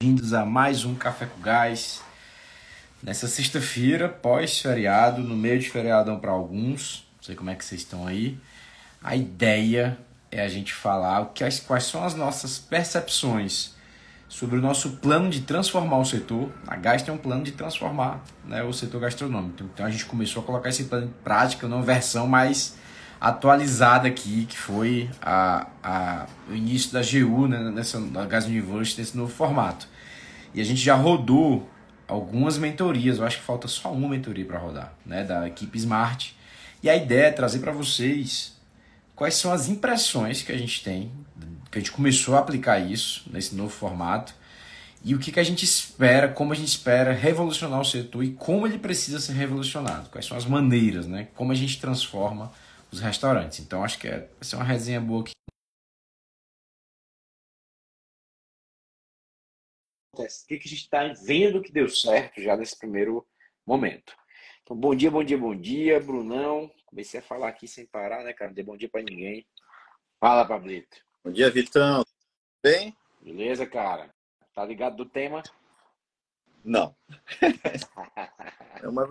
bem-vindos a mais um Café com Gás. Nessa sexta-feira, pós-feriado, no meio de feriadão para alguns, não sei como é que vocês estão aí. A ideia é a gente falar o que, quais são as nossas percepções sobre o nosso plano de transformar o setor. A Gás tem um plano de transformar né, o setor gastronômico. Então a gente começou a colocar esse plano em prática numa versão mais atualizada aqui, que foi a, a, o início da GU, né, nessa, da Gas University, nesse novo formato. E a gente já rodou algumas mentorias, eu acho que falta só uma mentoria para rodar, né, da equipe Smart. E a ideia é trazer para vocês quais são as impressões que a gente tem, que a gente começou a aplicar isso nesse novo formato, e o que, que a gente espera, como a gente espera revolucionar o setor e como ele precisa ser revolucionado, quais são as maneiras, né, como a gente transforma os restaurantes. Então acho que é, vai ser uma resenha boa aqui. O que, que a gente está vendo que deu certo já nesse primeiro momento. Então, bom dia, bom dia, bom dia, Brunão. Comecei a falar aqui sem parar, né, cara? Não dei bom dia para ninguém. Fala, Pablito. Bom dia, Vitão. Bem? Beleza, cara? Tá ligado do tema? Não. é uma...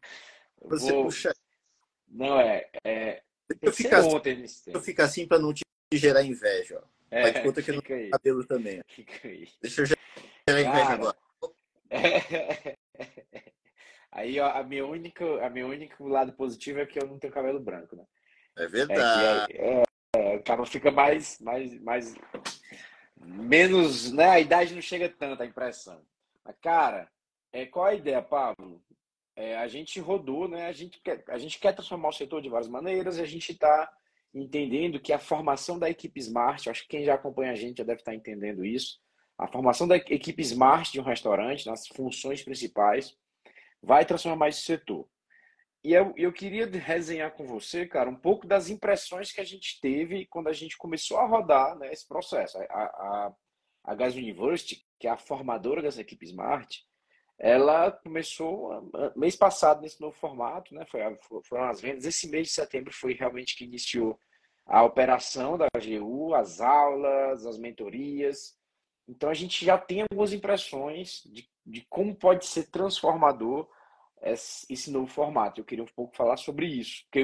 Você Vou... puxa. Não, é, é eu ficar ontem eu ficar assim para não te gerar inveja. Ó. É, Vai de conta que não tem cabelo também. Deixa eu gerar inveja Cara, agora. É... Aí ó, a minha única, a minha único lado positivo é que eu não tenho cabelo branco, né? É verdade. É, é, o cara fica mais, mais, mais menos, né? A idade não chega tanto, a impressão. Mas, cara, é, qual a ideia, Pablo? É, a gente rodou, né? A gente, quer, a gente quer transformar o setor de várias maneiras e a gente está entendendo que a formação da equipe Smart, acho que quem já acompanha a gente já deve estar entendendo isso, a formação da equipe Smart de um restaurante, nas funções principais, vai transformar esse setor. E eu, eu queria resenhar com você, cara, um pouco das impressões que a gente teve quando a gente começou a rodar né, esse processo. A, a, a Gas University, que é a formadora dessa equipe Smart, ela começou mês passado nesse novo formato, né? Foi, foram as vendas. Esse mês de setembro foi realmente que iniciou a operação da AGU, as aulas, as mentorias. Então a gente já tem algumas impressões de, de como pode ser transformador esse novo formato. Eu queria um pouco falar sobre isso. Porque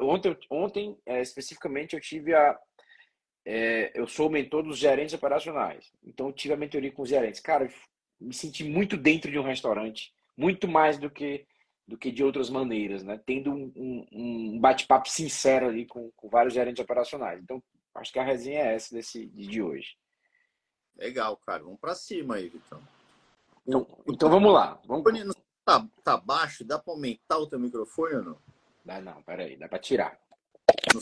ontem, ontem é, especificamente, eu tive a. É, eu sou mentor dos gerentes operacionais. Então, tive a mentoria com os gerentes. Cara, me senti muito dentro de um restaurante, muito mais do que do que de outras maneiras, né? Tendo um, um, um bate-papo sincero ali com, com, vários gerentes operacionais. Então, acho que a resenha é essa desse de hoje. Legal, cara. Vamos para cima aí, Vitão. Então, então vamos lá. Vamos... Tá, tá baixo? Dá para aumentar o teu microfone ou não? Dá não, peraí. Dá para tirar. Não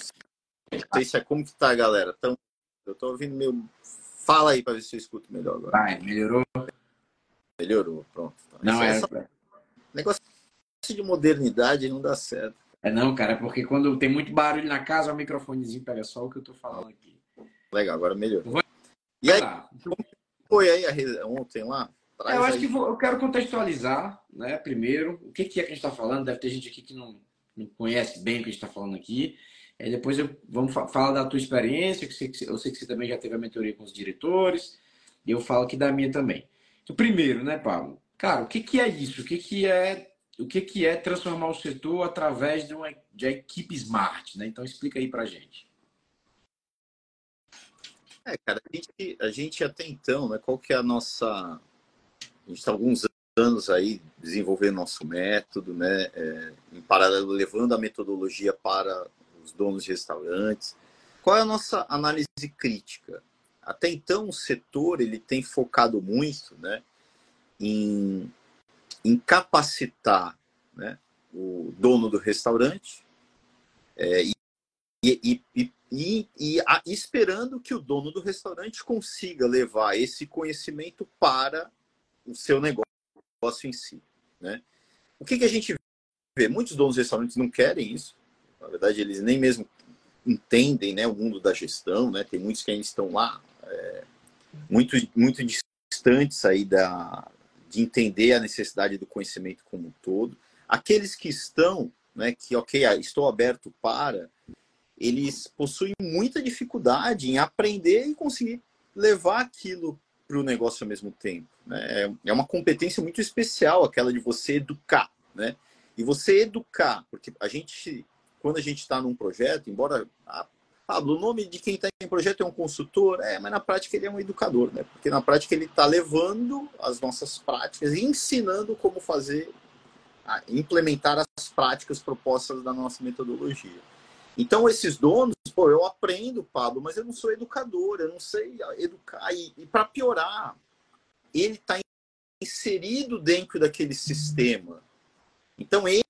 sei se é como que tá, galera. Então, eu tô ouvindo meu... Fala aí para ver se eu escuto melhor agora. Vai, melhorou? Melhorou, pronto. Então, não, é. Só... Negócio de modernidade não dá certo. É não, cara, é porque quando tem muito barulho na casa, o microfonezinho pega só o que eu tô falando aqui. Legal, agora melhorou. Vou... E aí, como foi aí a... ontem lá? É, eu acho aí. que vou... eu quero contextualizar, né, primeiro, o que, que é que a gente está falando. Deve ter gente aqui que não, não conhece bem o que a gente está falando aqui. E depois eu, vamos falar da tua experiência, que eu sei que você também já teve a mentoria com os diretores, e eu falo aqui da minha também. Primeiro, né, Pablo? Cara, o que, que é isso? O que, que é o que, que é transformar o setor através de uma de equipe smart, né? Então explica aí pra gente. É, cara, a gente, a gente até então, né, qual que é a nossa... A gente está alguns anos aí desenvolvendo nosso método, né, é, em paralelo, levando a metodologia para os donos de restaurantes. Qual é a nossa análise crítica? Até então, o setor ele tem focado muito né, em, em capacitar né, o dono do restaurante é, e, e, e, e, e a, esperando que o dono do restaurante consiga levar esse conhecimento para o seu negócio em si. Né? O que, que a gente vê? Muitos donos de restaurantes não querem isso. Na verdade, eles nem mesmo entendem né, o mundo da gestão. Né? Tem muitos que ainda estão lá é, muito, muito distantes aí da, de entender a necessidade do conhecimento como um todo. Aqueles que estão, né, que, ok, ah, estou aberto para, eles possuem muita dificuldade em aprender e conseguir levar aquilo para o negócio ao mesmo tempo. Né? É uma competência muito especial, aquela de você educar. Né? E você educar, porque a gente, quando a gente está num projeto, embora Pablo, o nome de quem está em projeto é um consultor, é, mas na prática ele é um educador, né? Porque na prática ele está levando as nossas práticas e ensinando como fazer, implementar as práticas propostas da nossa metodologia. Então, esses donos, pô, eu aprendo, Pablo, mas eu não sou educador, eu não sei educar. E, e para piorar, ele está inserido dentro daquele sistema. Então, ele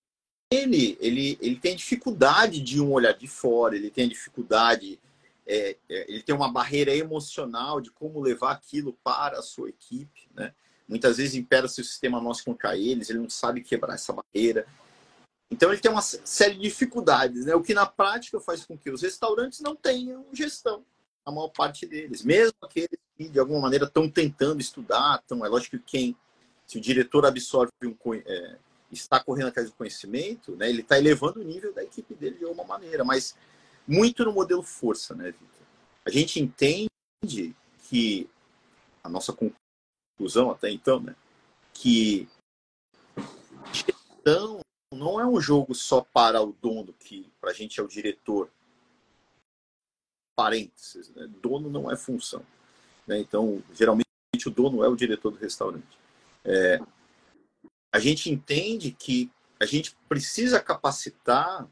ele, ele, ele tem dificuldade de um olhar de fora, ele tem dificuldade, é, é, ele tem uma barreira emocional de como levar aquilo para a sua equipe, né? Muitas vezes impera-se o sistema nosso contra eles, ele não sabe quebrar essa barreira. Então ele tem uma série de dificuldades, né? O que na prática faz com que os restaurantes não tenham gestão, a maior parte deles. Mesmo aqueles que de alguma maneira estão tentando estudar, então é lógico que quem, se o diretor absorve um, é, está correndo atrás do conhecimento, né, ele está elevando o nível da equipe dele de alguma maneira, mas muito no modelo força, né, Vitor? A gente entende que a nossa conclusão até então, né, que gestão não é um jogo só para o dono, que para a gente é o diretor. Parênteses, né? dono não é função. Né? Então, geralmente o dono é o diretor do restaurante. É, a gente entende que a gente precisa capacitar,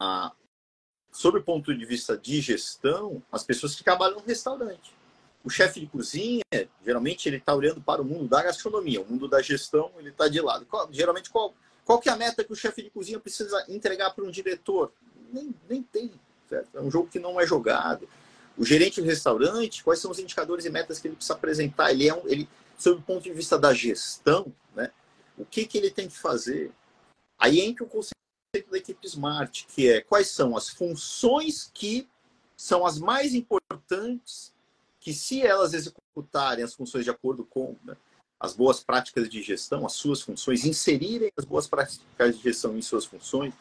a, sob o ponto de vista de gestão, as pessoas que trabalham no restaurante. O chefe de cozinha, geralmente, ele está olhando para o mundo da gastronomia, o mundo da gestão, ele está de lado. Qual, geralmente, qual, qual que é a meta que o chefe de cozinha precisa entregar para um diretor? Nem, nem tem, certo? É um jogo que não é jogado. O gerente do restaurante, quais são os indicadores e metas que ele precisa apresentar? Ele é um, ele, sob o ponto de vista da gestão, né? O que, que ele tem que fazer? Aí entra o conceito da equipe Smart, que é quais são as funções que são as mais importantes, que se elas executarem as funções de acordo com né, as boas práticas de gestão, as suas funções, inserirem as boas práticas de gestão em suas funções,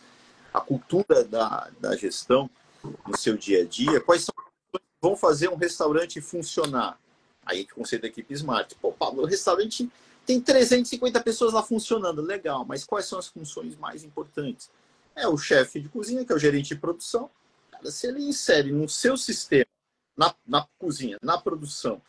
a cultura da, da gestão no seu dia a dia, quais são as que vão fazer um restaurante funcionar? Aí que o conceito da equipe Smart. Pô, Pablo, o restaurante tem 350 pessoas lá funcionando, legal, mas quais são as funções mais importantes? É o chefe de cozinha, que é o gerente de produção. Cara, se ele insere no seu sistema, na, na cozinha, na produção,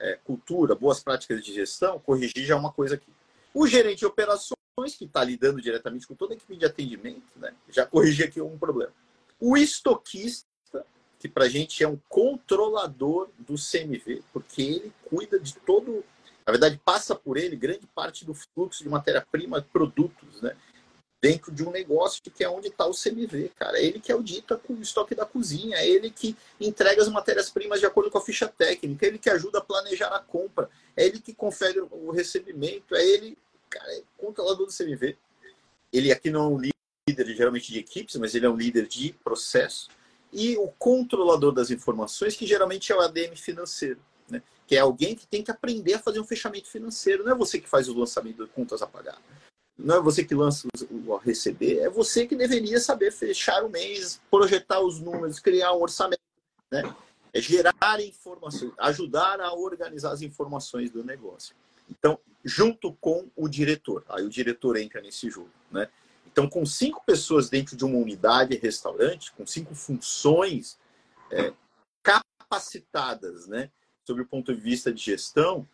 é, cultura, boas práticas de gestão, corrigir já é uma coisa aqui. O gerente de operações, que está lidando diretamente com toda a equipe de atendimento, né, já corrigi aqui um problema. O estoquista, que para a gente é um controlador do CMV, porque ele cuida de todo na verdade, passa por ele grande parte do fluxo de matéria-prima, produtos, né? Dentro de um negócio que é onde está o CMV, cara. É ele que é dito com o estoque da cozinha, é ele que entrega as matérias-primas de acordo com a ficha técnica, é ele que ajuda a planejar a compra, é ele que confere o recebimento, é ele, cara, é controlador do CMV. Ele aqui não é um líder geralmente de equipes, mas ele é um líder de processo. E o controlador das informações, que geralmente é o ADM financeiro que é alguém que tem que aprender a fazer um fechamento financeiro. Não é você que faz o lançamento de contas a pagar. Não é você que lança o a receber, é você que deveria saber fechar o mês, projetar os números, criar um orçamento, né? É gerar informações, ajudar a organizar as informações do negócio. Então, junto com o diretor, aí o diretor entra nesse jogo, né? Então, com cinco pessoas dentro de uma unidade restaurante, com cinco funções é, capacitadas, né? Sobre o ponto de vista de gestão,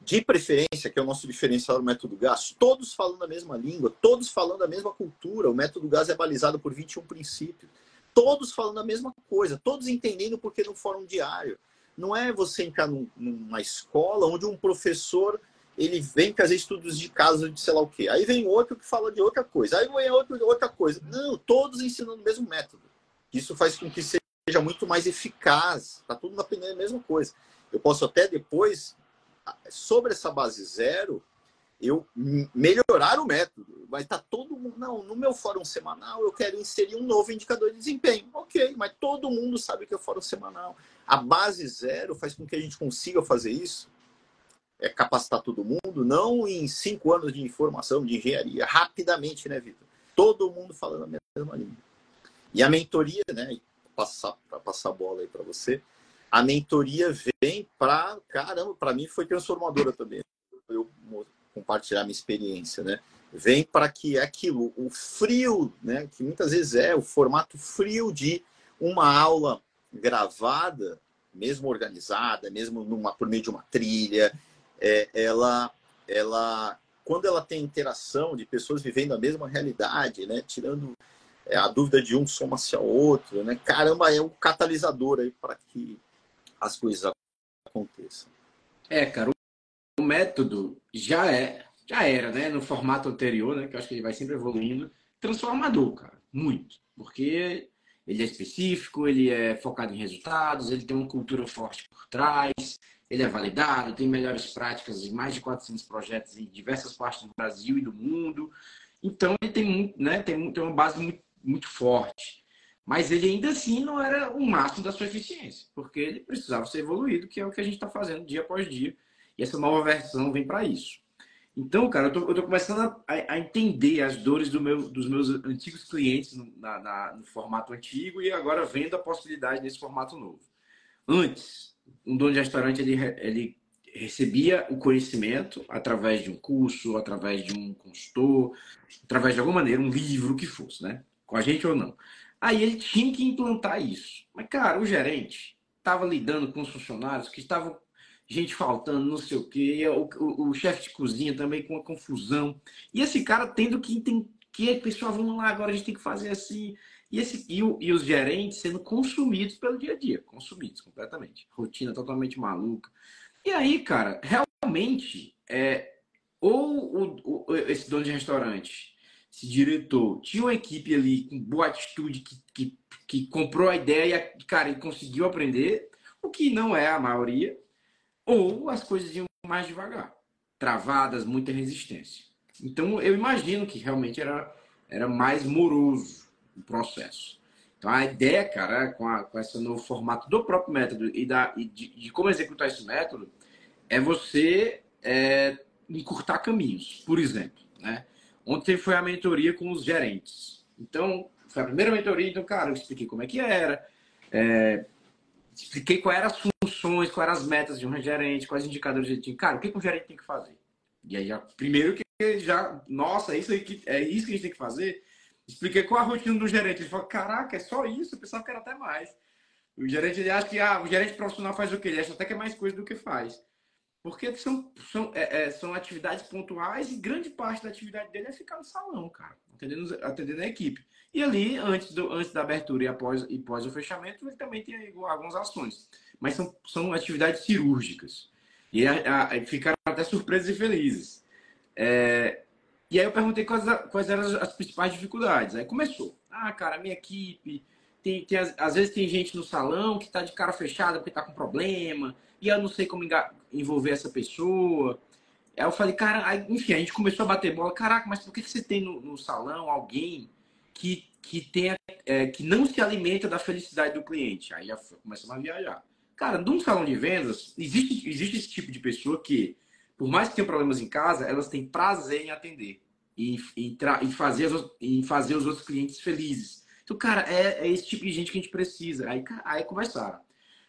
de preferência, que é o nosso diferencial do método GAS, todos falando a mesma língua, todos falando a mesma cultura. O método GAS é balizado por 21 princípios. Todos falando a mesma coisa, todos entendendo porque no fórum diário. Não é você entrar num, numa escola onde um professor ele vem fazer estudos de caso de sei lá o quê. Aí vem outro que fala de outra coisa. Aí vem outro de outra coisa. Não, todos ensinando o mesmo método. Isso faz com que seja muito mais eficaz. Está tudo na mesma coisa. Eu posso até depois, sobre essa base zero, eu melhorar o método. Vai estar tá todo mundo. Não, no meu fórum semanal eu quero inserir um novo indicador de desempenho. Ok, mas todo mundo sabe que é o fórum semanal. A base zero faz com que a gente consiga fazer isso. É capacitar todo mundo, não em cinco anos de informação, de engenharia, rapidamente, né, Vitor? Todo mundo falando a mesma língua. E a mentoria, né? Passar para passar a bola aí para você. a mentoria vem para, caramba, para mim foi transformadora também. Eu compartilhar minha experiência, né? Vem para que é aquilo, o frio, né? Que muitas vezes é o formato frio de uma aula gravada, mesmo organizada, mesmo numa, por meio de uma trilha, é, ela, ela, quando ela tem interação de pessoas vivendo a mesma realidade, né? Tirando é, a dúvida de um soma-se ao outro, né? Caramba, é um catalisador aí para que as coisas aconteçam. É, cara, o método já é, já era, né? No formato anterior, né? Que eu acho que ele vai sempre evoluindo, transformador, cara, muito, porque ele é específico, ele é focado em resultados, ele tem uma cultura forte por trás, ele é validado, tem melhores práticas em mais de 400 projetos em diversas partes do Brasil e do mundo. Então ele tem né? Tem, tem uma base muito, muito forte. Mas ele ainda assim não era o máximo da sua eficiência, porque ele precisava ser evoluído, que é o que a gente está fazendo dia após dia. E essa nova versão vem para isso. Então, cara, eu tô começando a, a, entender as dores do meu, dos meus antigos clientes no, na, na, no formato antigo e agora vendo a possibilidade desse formato novo. Antes, um dono de restaurante ele, ele recebia o conhecimento através de um curso, através de um consultor, através de alguma maneira, um livro, que fosse, né? Com a gente ou não. Aí ele tinha que implantar isso. Mas, cara, o gerente estava lidando com os funcionários que estavam gente faltando, não sei o quê, o, o, o chefe de cozinha também com uma confusão. E esse cara tendo que entender que, pessoal, vamos lá, agora a gente tem que fazer assim. E, esse, e, o, e os gerentes sendo consumidos pelo dia a dia, consumidos completamente. Rotina totalmente maluca. E aí, cara, realmente, é, ou o, o, esse dono de restaurante, esse diretor, tinha uma equipe ali com boa atitude que, que, que comprou a ideia, cara, e conseguiu aprender, o que não é a maioria, ou as coisas iam mais devagar, travadas, muita resistência. Então eu imagino que realmente era, era mais moroso o processo. Então a ideia, cara, com, a, com esse novo formato do próprio método e, da, e de, de como executar esse método, é você é, encurtar caminhos. Por exemplo, né? Ontem foi a mentoria com os gerentes. Então, foi a primeira mentoria, então, cara, eu expliquei como é que era, é, expliquei quais eram as funções, quais eram as metas de um gerente, quais indicadores ele tinha. Cara, o que, que um gerente tem que fazer? E aí, já, primeiro que já, nossa, isso, é isso que a gente tem que fazer. Expliquei qual a rotina do gerente. Ele falou, caraca, é só isso? Eu pensava que era até mais. O gerente, ele acha que ah, o gerente profissional faz o quê? Ele acha até que é mais coisa do que faz. Porque são, são, é, é, são atividades pontuais e grande parte da atividade dele é ficar no salão, cara, atendendo, atendendo a equipe. E ali, antes, do, antes da abertura e após, e após o fechamento, ele também tem algumas ações. Mas são, são atividades cirúrgicas. E a, a, ficaram até surpresos e felizes. É, e aí eu perguntei quais, quais eram as, principais dificuldades. Aí começou. Ah, cara, minha equipe. Tem, tem, às vezes tem gente no salão que está de cara fechada porque está com problema. E eu não sei como envolver essa pessoa. Aí eu falei, cara, aí, enfim, a gente começou a bater bola. Caraca, mas por que, você tem no, no salão alguém que, que, tenha, é, que não se alimenta da felicidade do cliente. Aí já começamos a viajar. Cara, num salão de vendas, existe, existe esse tipo de pessoa que, por mais que tenham problemas em casa, elas têm prazer em atender e em, em, fazer, em fazer os outros clientes felizes. Então, cara, é, é, esse tipo de gente que a gente precisa. Aí, aí começaram.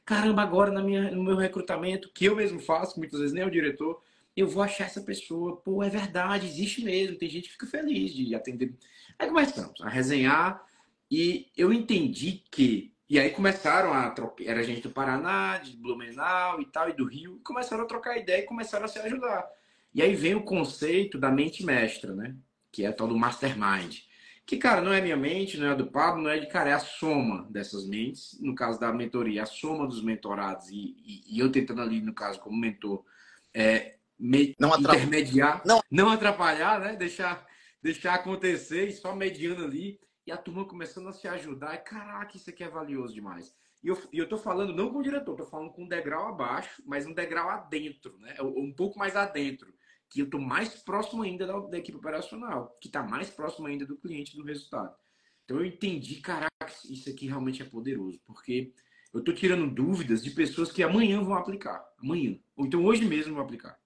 Caramba, agora na minha, no meu recrutamento, que eu mesmo faço, muitas vezes nem o diretor, eu vou achar essa pessoa. Pô, é verdade, existe mesmo. Tem gente que fica feliz de atender Aí começamos a resenhar e eu entendi que. E aí começaram a trocar. Era gente do Paraná, de Blumenau e tal, e do Rio. E começaram a trocar ideia e começaram a se ajudar. E aí vem o conceito da mente mestra, né? Que é tal do mastermind. Que, cara, não é minha mente, não é do Pablo, não é de cara, é a soma dessas mentes. No caso da mentoria, a soma dos mentorados e, e, e eu tentando ali, no caso, como mentor, é, me, não intermediar, não. não atrapalhar, né? Deixar deixar acontecer e só mediando ali. E a turma começando a se ajudar. E, caraca, isso aqui é valioso demais. E eu, e eu tô falando não com o diretor, tô falando com um degrau abaixo, mas um degrau adentro, né? Um pouco mais adentro. Que eu tô mais próximo ainda da, da equipe operacional, que tá mais próximo ainda do cliente do resultado. Então eu entendi, caraca, isso aqui realmente é poderoso, porque eu tô tirando dúvidas de pessoas que amanhã vão aplicar. Amanhã. Ou então hoje mesmo vão aplicar.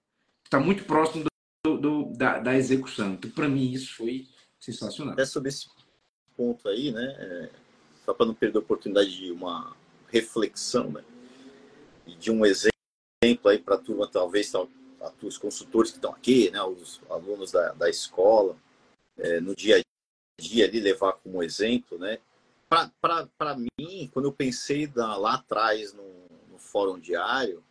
Está muito próximo do, do, da, da, execução. Então, para mim, isso foi sensacional. É sobre esse ponto aí, né? É, só para não perder a oportunidade de uma reflexão, né? de um exemplo aí para a turma, talvez os consultores que estão aqui, né, os alunos da, da escola, é, no dia a dia ali levar como exemplo, né? Para mim, quando eu pensei lá atrás no, no fórum diário,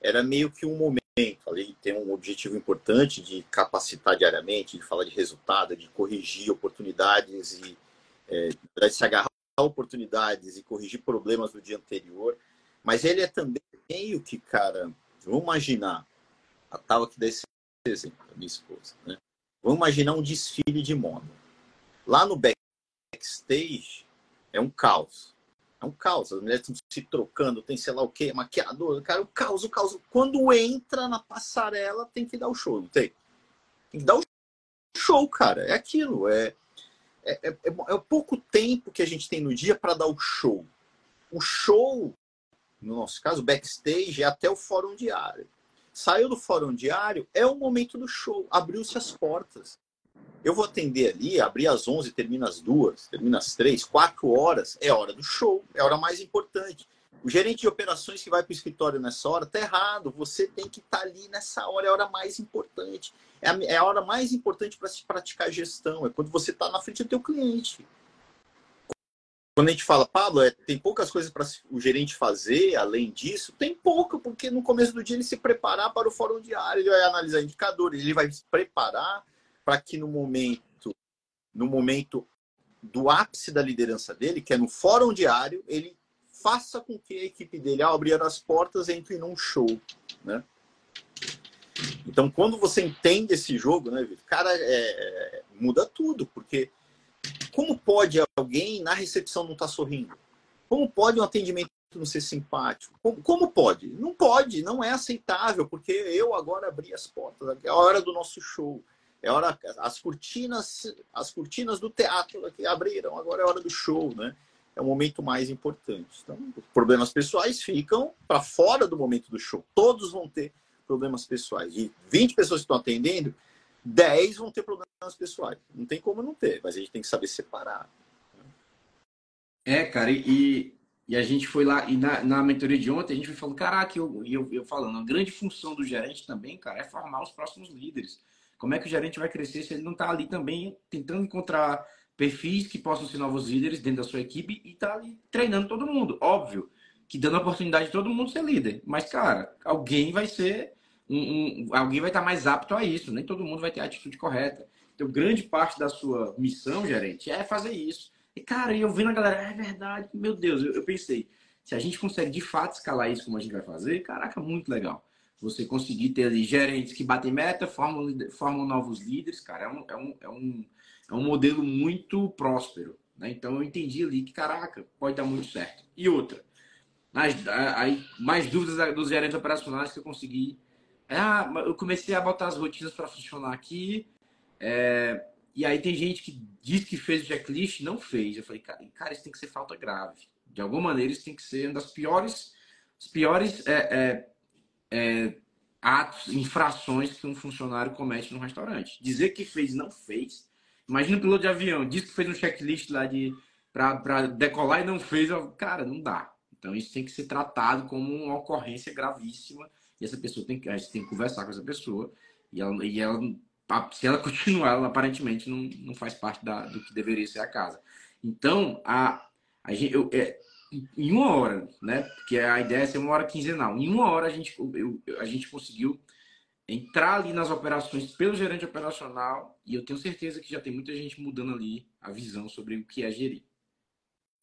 era meio que um momento ali tem um objetivo importante de capacitar diariamente, de falar de resultado, de corrigir oportunidades e é, de se agarrar a oportunidades e corrigir problemas do dia anterior. Mas ele é também meio que, cara, vamos imaginar, a tal aqui desse exemplo, a minha esposa, né? Vamos imaginar um desfile de moda. Lá no backstage é um caos. É um caos. As mulheres estão se trocando, tem sei lá o quê, maquiador, cara, o caos, o caos. Quando entra na passarela, tem que dar o show, não tem? Tem que dar o show, cara. É aquilo. É, é, é, é o pouco tempo que a gente tem no dia para dar o show. O show, no nosso caso, backstage, é até o fórum diário. Saiu do fórum diário, é o momento do show. Abriu-se as portas. Eu vou atender ali, abrir às 11, termina às 2, termina às 3, 4 horas. É hora do show, é hora mais importante. O gerente de operações que vai para o escritório nessa hora está errado. Você tem que estar tá ali nessa hora, é a hora mais importante. É a, é a hora mais importante para se praticar gestão. É quando você está na frente do teu cliente. Quando a gente fala, Pablo, é, tem poucas coisas para o gerente fazer, além disso, tem pouco, porque no começo do dia ele se preparar para o fórum diário, ele vai analisar indicadores, ele vai se preparar para que no momento, no momento do ápice da liderança dele, que é no fórum diário, ele faça com que a equipe dele, ao abrir as portas, entre num show, né? Então, quando você entende esse jogo, né, cara, é, é, muda tudo, porque como pode alguém na recepção não estar tá sorrindo? Como pode um atendimento não ser simpático? Como, como, pode? Não pode, não é aceitável, porque eu agora abri as portas, é a hora do nosso show. É hora as cortinas, as cortinas do teatro que abriram, agora é a hora do show, né? É o momento mais importante. Então, problemas pessoais ficam para fora do momento do show. Todos vão ter problemas pessoais. De 20 pessoas que estão atendendo, 10 vão ter problemas pessoais. Não tem como não ter, mas a gente tem que saber separar. É, cara, e, e a gente foi lá, e na, na mentoria de ontem, a gente foi falando, caraca, eu, eu, eu falando, a grande função do gerente também, cara, é formar os próximos líderes. Como é que o gerente vai crescer se ele não está ali também tentando encontrar perfis que possam ser novos líderes dentro da sua equipe e está ali treinando todo mundo? Óbvio que dando a oportunidade de todo mundo ser líder. Mas, cara, alguém vai ser um, um, alguém vai estar mais apto a isso, nem todo mundo vai ter a atitude correta. Então, grande parte da sua missão, gerente, é fazer isso. E, cara, eu vendo a galera, é verdade, meu Deus, eu, eu pensei, se a gente consegue de fato escalar isso como a gente vai fazer, caraca, muito legal. Você conseguir ter ali gerentes que batem meta, formam, formam novos líderes, cara, é um, é um, é um, é um modelo muito próspero. Né? Então eu entendi ali que, caraca, pode dar muito certo. E outra, aí, mais dúvidas dos gerentes operacionais que eu consegui ah, eu comecei a botar as rotinas para funcionar aqui. É, e aí tem gente que diz que fez o checklist não fez. Eu falei, cara, cara, isso tem que ser falta grave. De alguma maneira, isso tem que ser uma das piores, os piores é, é, é, atos, infrações que um funcionário comete no restaurante. Dizer que fez não fez. Imagina o piloto de avião, diz que fez um checklist lá de para decolar e não fez. Cara, não dá. Então isso tem que ser tratado como uma ocorrência gravíssima e essa pessoa tem que, a gente tem que conversar com essa pessoa. E ela, e ela se ela continuar, ela aparentemente não, não faz parte da, do que deveria ser a casa. Então, a, a gente, eu, é, em uma hora, né? Porque a ideia é ser uma hora quinzenal. Em uma hora a gente, eu, a gente conseguiu entrar ali nas operações pelo gerente operacional e eu tenho certeza que já tem muita gente mudando ali a visão sobre o que é gerir.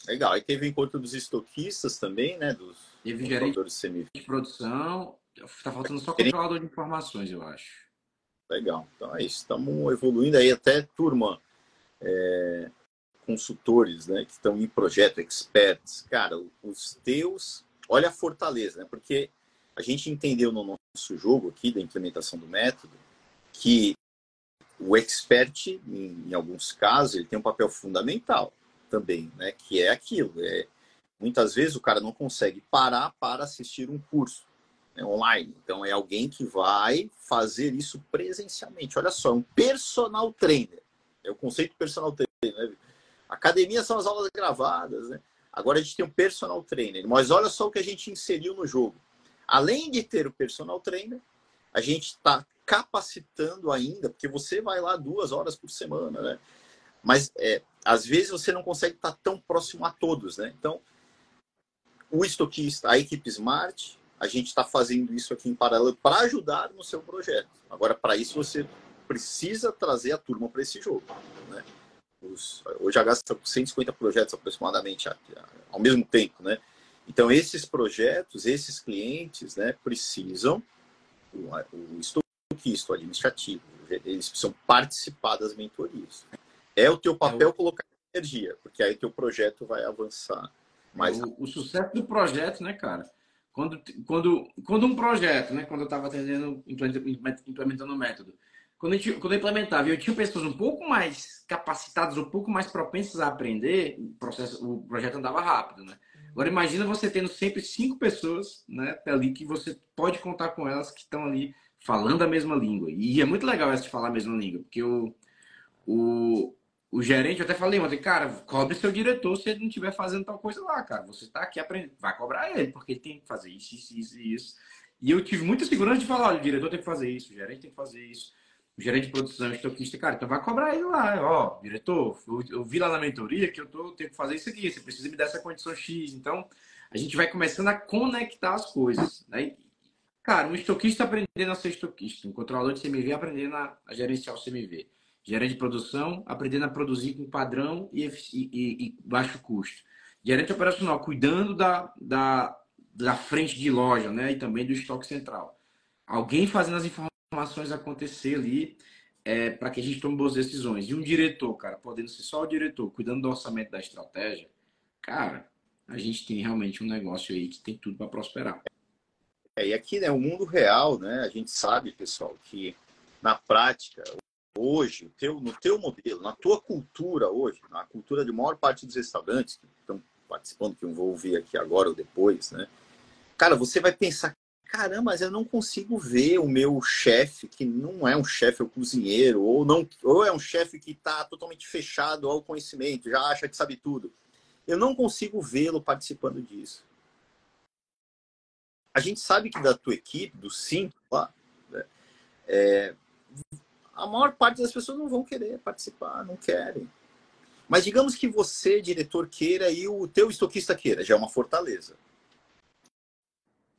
Legal. Aí teve o encontro dos estoquistas também, né? Dos teve gerente de produção, Tá faltando só controlador de informações, eu acho. Legal. Então é isso. Estamos evoluindo aí até turma. É, consultores, né, que estão em projeto, experts, cara, os teus, olha a fortaleza, né? Porque a gente entendeu no nosso jogo aqui da implementação do método que o expert, em, em alguns casos, ele tem um papel fundamental também, né? Que é aquilo, é muitas vezes o cara não consegue parar para assistir um curso né, online. Então, é alguém que vai fazer isso presencialmente. Olha só, é um personal trainer. É o conceito personal trainer. Né? Academia são as aulas gravadas, né? Agora a gente tem um personal trainer. Mas olha só o que a gente inseriu no jogo. além de ter o personal trainer, a gente está capacitando ainda, porque você vai lá duas horas por semana, né? Mas é, às vezes você não consegue estar tão próximo a todos, né? Então, o estoquista, a equipe Smart, a gente está fazendo isso aqui em paralelo para ajudar no seu projeto. Agora, para isso, você precisa trazer a turma para esse jogo. Né? Os, hoje a gasta 150 projetos aproximadamente ao mesmo tempo, né? Então, esses projetos, esses clientes, né, precisam, o, o estoquista, o administrativo, eles precisam participar das mentorias. É o teu papel é o... colocar energia, porque aí teu projeto vai avançar mais. O, o, sucesso do projeto, né, cara? Quando, quando, quando um projeto, né, quando eu estava atendendo, implementando o método, quando, a gente, quando eu implementava, eu tinha pessoas um pouco mais capacitadas, um pouco mais propensas a aprender, o, processo, o projeto andava rápido, né? Agora imagina você tendo sempre cinco pessoas, né, ali que você pode contar com elas que estão ali falando a mesma língua. E é muito legal essa de falar a mesma língua, porque o, o, o gerente, eu até falei ontem, cara, cobre seu diretor se ele não estiver fazendo tal coisa lá, cara. Você está aqui aprendendo, vai cobrar ele, porque ele tem que fazer isso, isso, isso e isso. E eu tive muita segurança de falar, olha, o diretor tem que fazer isso, o gerente tem que fazer isso o gerente de produção, estoquista, cara, então vai cobrar ele lá, ó, diretor, eu, eu, vi lá na mentoria que eu tô, tenho que fazer isso aqui, você precisa me dar essa condição X. Então, a gente vai começando a conectar as coisas. Né? Cara, um estoquista aprendendo a ser estoquista, um controlador de CMV aprendendo a, a gerenciar o CMV, gerente de produção aprendendo a produzir com padrão e, e, e baixo custo, gerente operacional cuidando da, da, da frente de loja né? e também do estoque central. Alguém fazendo as informações acontecer ali é, para que a gente tome boas decisões. E um diretor, cara, podendo ser só o diretor, cuidando do orçamento da estratégia, cara, a gente tem realmente um negócio aí que tem tudo para prosperar. É, e aqui, né, o mundo real, né, a gente sabe, pessoal, que na prática, hoje, teu, no teu modelo, na tua cultura hoje, na cultura de maior parte dos restaurantes que estão participando, que eu vou ouvir aqui agora ou depois, né? Cara, você vai pensar caramba, mas eu não consigo ver o meu chefe, que não é um chefe, é um cozinheiro, ou, não, ou é um chefe que está totalmente fechado ao conhecimento, já acha que sabe tudo. Eu não consigo vê-lo participando disso. A gente sabe que da tua equipe, dos cinco lá, né, é, a maior parte das pessoas não vão querer participar, não querem. Mas digamos que você, diretor, queira e o teu estoquista queira, já é uma fortaleza.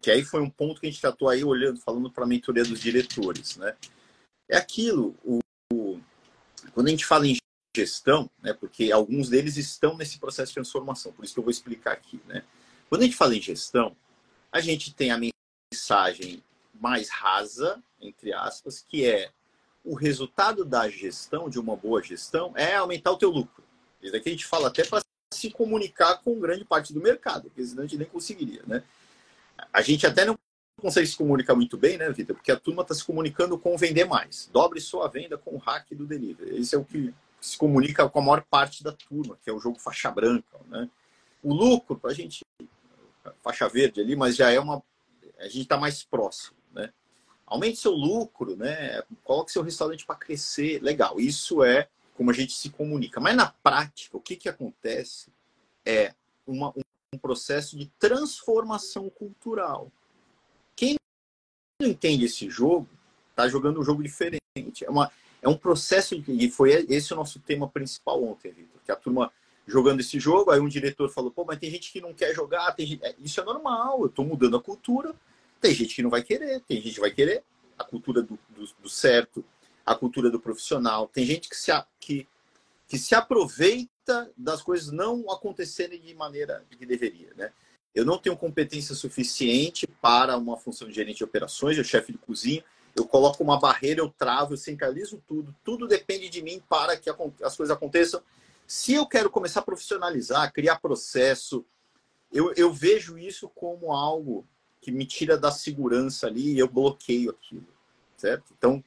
Que aí foi um ponto que a gente tratou aí olhando, falando para a mentoria dos diretores, né? É aquilo, o, o, quando a gente fala em gestão, né, porque alguns deles estão nesse processo de transformação, por isso que eu vou explicar aqui, né? Quando a gente fala em gestão, a gente tem a mensagem mais rasa, entre aspas, que é o resultado da gestão, de uma boa gestão, é aumentar o teu lucro. Isso aqui a gente fala até para se comunicar com grande parte do mercado, porque senão a gente nem conseguiria, né? A gente até não consegue se comunicar muito bem, né, Vitor? Porque a turma está se comunicando com vender mais. Dobre sua venda com o hack do delivery. Esse é o que se comunica com a maior parte da turma, que é o jogo faixa branca, né? O lucro, a gente, faixa verde ali, mas já é uma. A gente está mais próximo, né? Aumente seu lucro, né? Coloque seu restaurante para crescer. Legal, isso é como a gente se comunica. Mas na prática, o que, que acontece é uma, um processo de transformação cultural. Quem não entende esse jogo está jogando um jogo diferente. É, uma, é um processo, de, e foi esse o nosso tema principal ontem, Vitor, que a turma jogando esse jogo, aí um diretor falou, pô, mas tem gente que não quer jogar, tem, é, isso é normal, eu estou mudando a cultura, tem gente que não vai querer, tem gente que vai querer a cultura do, do, do certo, a cultura do profissional, tem gente que se, que que se aproveita das coisas não acontecerem de maneira que deveria, né? Eu não tenho competência suficiente para uma função de gerente de operações, eu chefe de cozinha, eu coloco uma barreira, eu travo, eu centralizo tudo, tudo depende de mim para que as coisas aconteçam. Se eu quero começar a profissionalizar, criar processo, eu, eu vejo isso como algo que me tira da segurança ali e eu bloqueio aquilo, certo? Então,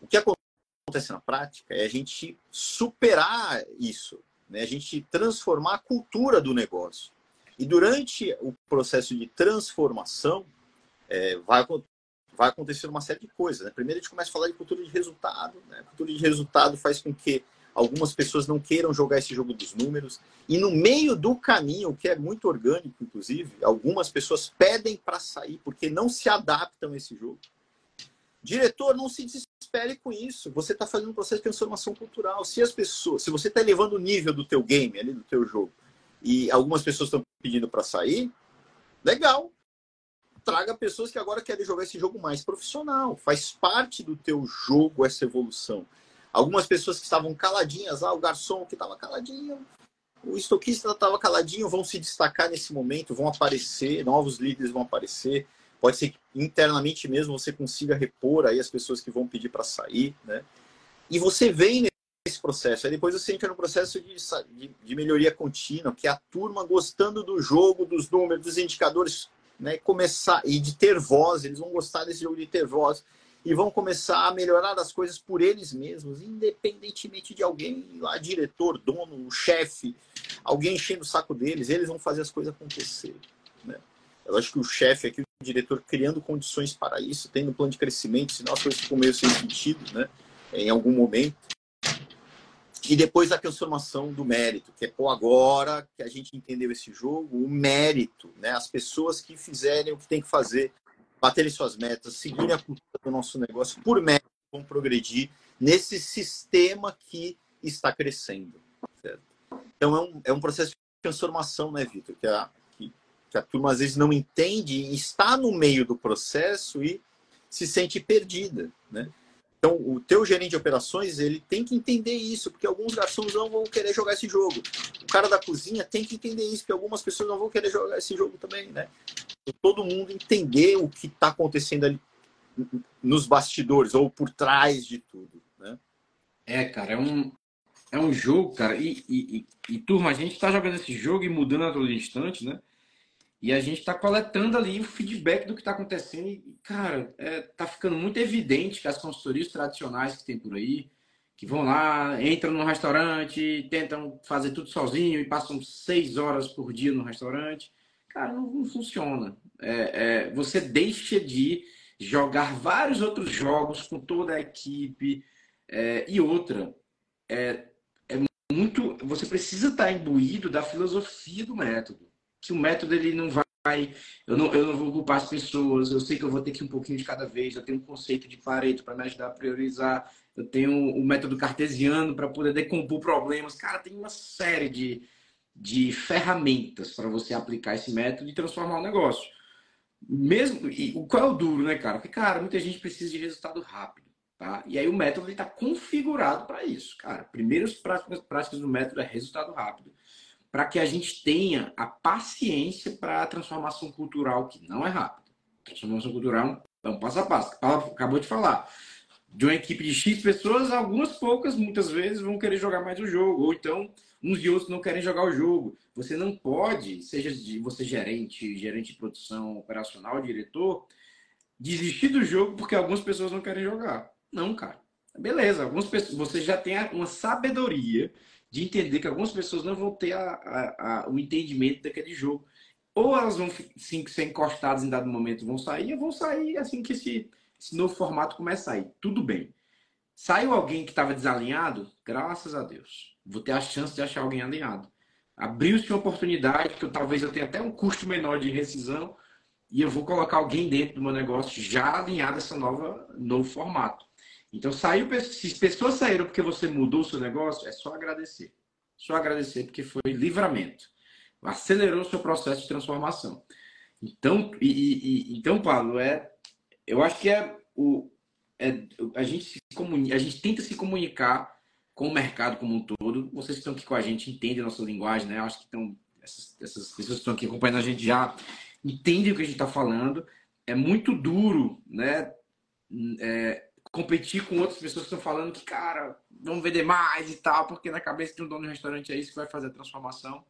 o que acontece? na prática é a gente superar isso, né? a gente transformar a cultura do negócio. E durante o processo de transformação, é, vai, vai acontecer uma série de coisas. Né? Primeiro, a gente começa a falar de cultura de resultado. Né? Cultura de resultado faz com que algumas pessoas não queiram jogar esse jogo dos números. E no meio do caminho, que é muito orgânico, inclusive, algumas pessoas pedem para sair porque não se adaptam a esse jogo. Diretor, não se desespere com isso. Você está fazendo um processo de transformação cultural. Se as pessoas, se você está elevando o nível do teu game, ali do teu jogo, e algumas pessoas estão pedindo para sair, legal. Traga pessoas que agora querem jogar esse jogo mais profissional. Faz parte do teu jogo essa evolução. Algumas pessoas que estavam caladinhas, ah, o garçom que estava caladinho, o estoquista estava caladinho, vão se destacar nesse momento, vão aparecer, novos líderes vão aparecer. Pode ser que internamente mesmo você consiga repor aí as pessoas que vão pedir para sair, né? E você vem nesse processo. Aí depois você entra no processo de, de, de, melhoria contínua, que é a turma gostando do jogo, dos números, dos indicadores, né? Começar e de ter voz, eles vão gostar desse jogo de ter voz e vão começar a melhorar as coisas por eles mesmos, independentemente de alguém lá, diretor, dono, chefe, alguém enchendo o saco deles, eles vão fazer as coisas acontecer. Né? Eu acho que o chefe aqui, o diretor, criando condições para isso, tendo um plano de crescimento, senão as coisas ficam meio sem sentido, né? Em algum momento. E depois a transformação do mérito, que é pô, agora que a gente entendeu esse jogo, o mérito, né? As pessoas que fizerem o que tem que fazer, baterem suas metas, seguirem a cultura do nosso negócio por mérito, vão progredir nesse sistema que está crescendo. Certo? Então é um, é um processo de transformação, né, Vitor? Que a, que a turma às vezes não entende, está no meio do processo e se sente perdida, né? Então, o teu gerente de operações, ele tem que entender isso, porque alguns garçons não vão querer jogar esse jogo. O cara da cozinha tem que entender isso, porque algumas pessoas não vão querer jogar esse jogo também, né? Todo mundo entender o que está acontecendo ali nos bastidores ou por trás de tudo, né? É, cara, é um, é um jogo, cara, e, e, e, e turma, a gente está jogando esse jogo e mudando a todo instante, né? E a gente está coletando ali o feedback do que está acontecendo. E, cara, é, tá ficando muito evidente que as consultorias tradicionais que tem por aí, que vão lá, entram no restaurante, tentam fazer tudo sozinho e passam seis horas por dia no restaurante, cara, não, não funciona. É, é, você deixa de jogar vários outros jogos com toda a equipe. É, e outra, é, é muito. Você precisa estar tá imbuído da filosofia do método que o método ele não vai. Eu não, eu não vou ocupar as pessoas, eu sei que eu vou ter que ir um pouquinho de cada vez, eu tenho um conceito de Pareto para me ajudar a priorizar, eu tenho o método cartesiano para poder decompor problemas. Cara, tem uma série de, de ferramentas para você aplicar esse método e transformar o negócio. Mesmo, e qual é o duro, né, cara? Porque, cara, muita gente precisa de resultado rápido. Tá? E aí o método está configurado para isso. Cara, primeiras práticas, práticas do método é resultado rápido para que a gente tenha a paciência para a transformação cultural, que não é rápida. Transformação cultural é um passo a passo. Acabou de falar. De uma equipe de X pessoas, algumas poucas, muitas vezes, vão querer jogar mais o jogo. Ou então, uns e outros não querem jogar o jogo. Você não pode, seja você gerente, gerente de produção, operacional, diretor, desistir do jogo porque algumas pessoas não querem jogar. Não, cara. Beleza, algumas pessoas, você já tem uma sabedoria de entender que algumas pessoas não vão ter a, a, a, o entendimento daquele jogo. Ou elas vão sim, ser encostadas em dado momento vão sair, ou vão sair assim que esse, esse novo formato começar a sair. Tudo bem. Saiu alguém que estava desalinhado? Graças a Deus. Vou ter a chance de achar alguém alinhado. Abriu-se uma oportunidade, que eu, talvez eu tenha até um custo menor de rescisão, e eu vou colocar alguém dentro do meu negócio já alinhado a esse novo formato. Então, saiu, se pessoas saíram porque você mudou o seu negócio, é só agradecer. Só agradecer porque foi livramento. Acelerou o seu processo de transformação. Então, e, e, então Paulo, é, eu acho que é o, é, a, gente se comunica, a gente tenta se comunicar com o mercado como um todo. Vocês que estão aqui com a gente entendem a nossa linguagem, né? Eu acho que estão, essas, essas pessoas que estão aqui acompanhando a gente já entendem o que a gente está falando. É muito duro, né? É, competir com outras pessoas que estão falando que, cara, vamos vender mais e tal, porque na cabeça de um dono de restaurante é isso que vai fazer a transformação.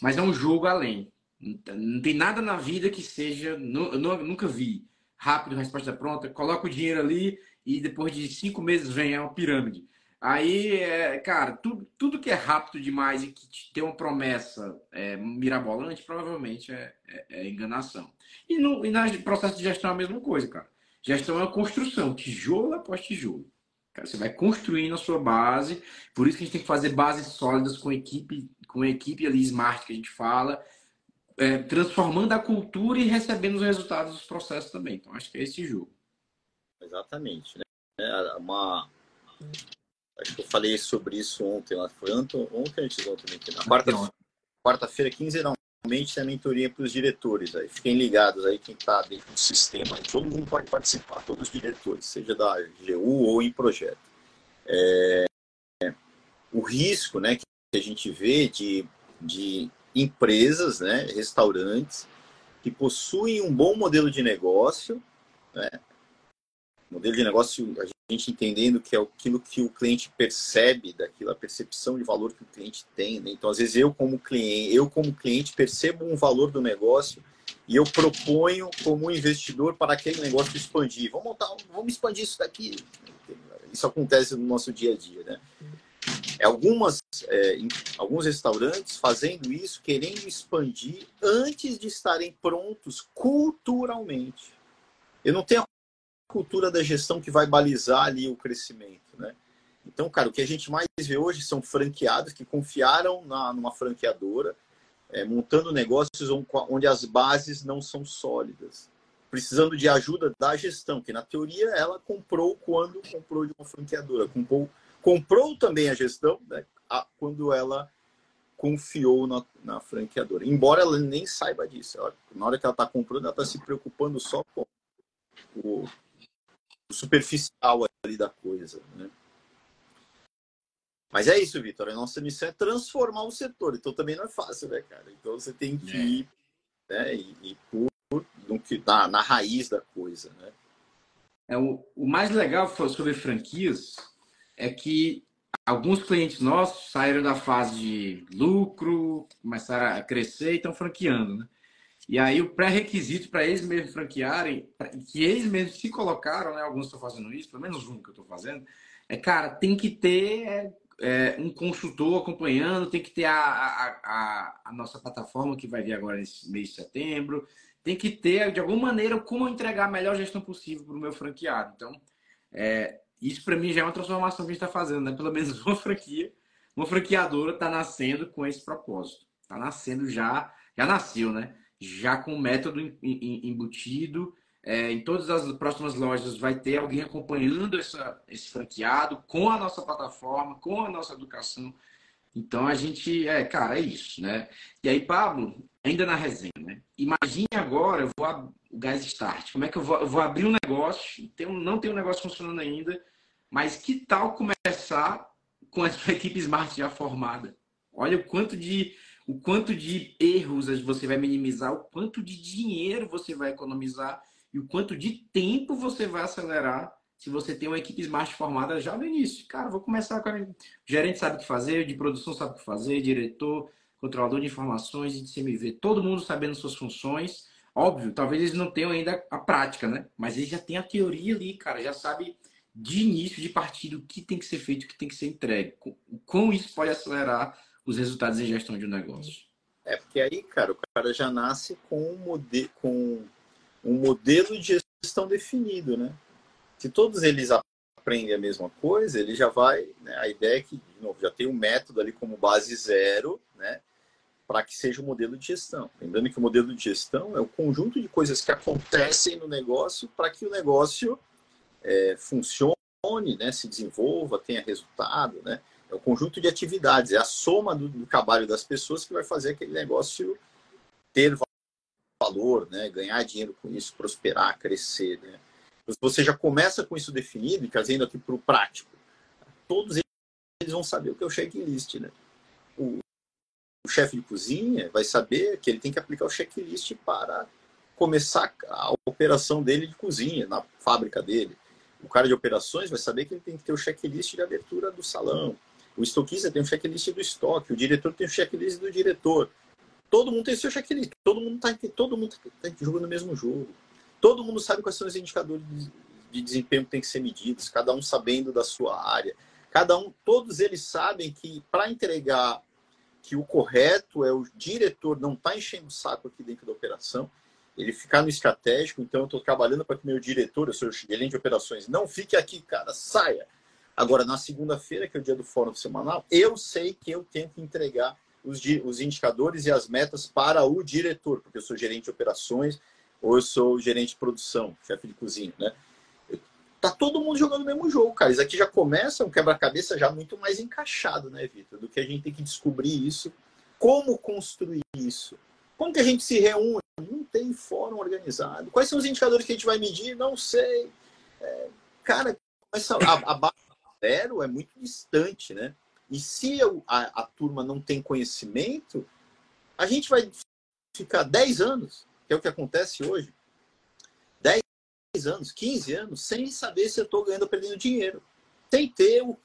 Mas é um jogo além. Não tem nada na vida que seja. Eu nunca vi. Rápido, resposta pronta, coloca o dinheiro ali e depois de cinco meses vem uma pirâmide. Aí, é, cara, tudo, tudo que é rápido demais e que tem uma promessa é, mirabolante, provavelmente é, é, é enganação. E no, e no processo de gestão é a mesma coisa, cara. Gestão é uma construção, tijolo após tijolo. Cara, você vai construindo a sua base. Por isso que a gente tem que fazer bases sólidas com equipe, com equipe ali smart que a gente fala, é, transformando a cultura e recebendo os resultados dos processos também. Então, acho que é esse jogo. Exatamente. Né? É uma... Acho que eu falei sobre isso ontem. Lá. Foi ontem, ontem antes ontem. Aqui. Na quarta-feira, quarta quinzenalmente, tem a mentoria para os diretores. Aí. Fiquem ligados aí quem está dentro do sistema. Todo mundo pode participar, todos os diretores, seja da GU ou em projeto. É... O risco né, que a gente vê de, de empresas, né, restaurantes, que possuem um bom modelo de negócio, né? modelo de negócio, a gente entendendo que é aquilo que o cliente percebe, daquilo, a percepção de valor que o cliente tem. Né? Então, às vezes, eu como cliente, eu como cliente percebo um valor do negócio e eu proponho como investidor para aquele negócio expandir. Vamos montar, vamos expandir isso daqui. Isso acontece no nosso dia a dia, né? É, algumas, é, alguns restaurantes fazendo isso, querendo expandir antes de estarem prontos culturalmente. Eu não tenho a cultura da gestão que vai balizar ali o crescimento, né? Então, cara, o que a gente mais vê hoje são franqueados que confiaram na, numa franqueadora, é, montando negócios onde as bases não são sólidas, precisando de ajuda da gestão, que na teoria ela comprou quando comprou de uma franqueadora, comprou comprou também a gestão né, quando ela confiou na, na, franqueadora. Embora ela nem saiba disso. Ela, na hora que ela está comprando, ela está se preocupando só com o, o, superficial ali da coisa. Né? Mas é isso, Vitor. A nossa missão é transformar o setor. Então também não é fácil, né, cara? Então você tem que é. ir né, e, e por, no, na, na raiz da coisa, né? É, o, o mais legal sobre franquias é que alguns clientes nossos saíram da fase de lucro, começaram a crescer e estão franqueando, né? E aí o pré-requisito para eles mesmos franquearem, que eles mesmos se colocaram, né? Alguns estão fazendo isso, pelo menos um que eu estou fazendo, é, cara, tem que ter é, um consultor acompanhando, tem que ter a, a, a, a, nossa plataforma que vai vir agora nesse mês de setembro, tem que ter, de alguma maneira, como entregar a melhor gestão possível para o meu franqueado. Então, é, isso para mim já é uma transformação que a gente está fazendo, né? Pelo menos uma franquia, uma franqueadora está nascendo com esse propósito. Está nascendo já, já nasceu, né? Já com o método embutido. É, em todas as próximas lojas vai ter alguém acompanhando essa, esse franqueado com a nossa plataforma, com a nossa educação. Então a gente, é, cara, é isso, né? E aí, Pablo, ainda na resenha, né? Imagine agora, eu vou o Gás Start. Como é que eu vou, eu vou abrir um negócio, tenho, não tem um negócio funcionando ainda, mas que tal começar com a equipe Smart já formada? Olha o quanto de o quanto de erros você vai minimizar, o quanto de dinheiro você vai economizar e o quanto de tempo você vai acelerar se você tem uma equipe Smart formada já no início. Cara, vou começar com a... O gerente sabe o que fazer, de produção sabe o que fazer, diretor, controlador de informações e de CMV, todo mundo sabendo suas funções. Óbvio, talvez eles não tenham ainda a prática, né? Mas eles já têm a teoria ali, cara, já sabe de início de partida o que tem que ser feito, o que tem que ser entregue. Como isso pode acelerar os resultados em gestão de um negócio? É porque aí, cara, o cara já nasce com um, mode com um modelo de gestão definido, né? Se todos eles aprendem a mesma coisa, ele já vai. Né? A ideia é que, de novo, já tem um método ali como base zero, né? Para que seja o um modelo de gestão. Lembrando que o modelo de gestão é o conjunto de coisas que acontecem no negócio para que o negócio é, funcione, né, se desenvolva, tenha resultado, né? É o conjunto de atividades, é a soma do, do trabalho das pessoas que vai fazer aquele negócio ter valor, né? Ganhar dinheiro com isso, prosperar, crescer, né? Então, você já começa com isso definido e trazendo aqui para o prático. Todos eles vão saber o que é o checklist, né? O, o chefe de cozinha vai saber que ele tem que aplicar o checklist para começar a operação dele de cozinha na fábrica dele. O cara de operações vai saber que ele tem que ter o checklist de abertura do salão. O estoquista tem o checklist do estoque. O diretor tem o checklist do diretor. Todo mundo tem seu checklist. Todo mundo está todo mundo tá jogando o mesmo jogo. Todo mundo sabe quais são os indicadores de desempenho que tem que ser medidos. Cada um sabendo da sua área. Cada um, todos eles sabem que para entregar que o correto é o diretor não estar tá enchendo o saco aqui dentro da operação ele ficar no estratégico. Então, eu estou trabalhando para que meu diretor, eu sou gerente de operações, não fique aqui, cara, saia. Agora, na segunda-feira, que é o dia do fórum semanal, eu sei que eu tenho que entregar os, os indicadores e as metas para o diretor, porque eu sou gerente de operações ou eu sou gerente de produção, chefe de cozinha, né? Tá todo mundo jogando o mesmo jogo, cara. Isso aqui já começa um quebra-cabeça já muito mais encaixado, né, Vitor? Do que a gente tem que descobrir isso. Como construir isso? Como que a gente se reúne? Não tem fórum organizado. Quais são os indicadores que a gente vai medir? Não sei. É, cara, essa, a, a base zero é muito distante, né? E se eu, a, a turma não tem conhecimento, a gente vai ficar 10 anos, que é o que acontece hoje, 10 anos, 15 anos, sem saber se eu estou ganhando ou perdendo dinheiro, sem ter o,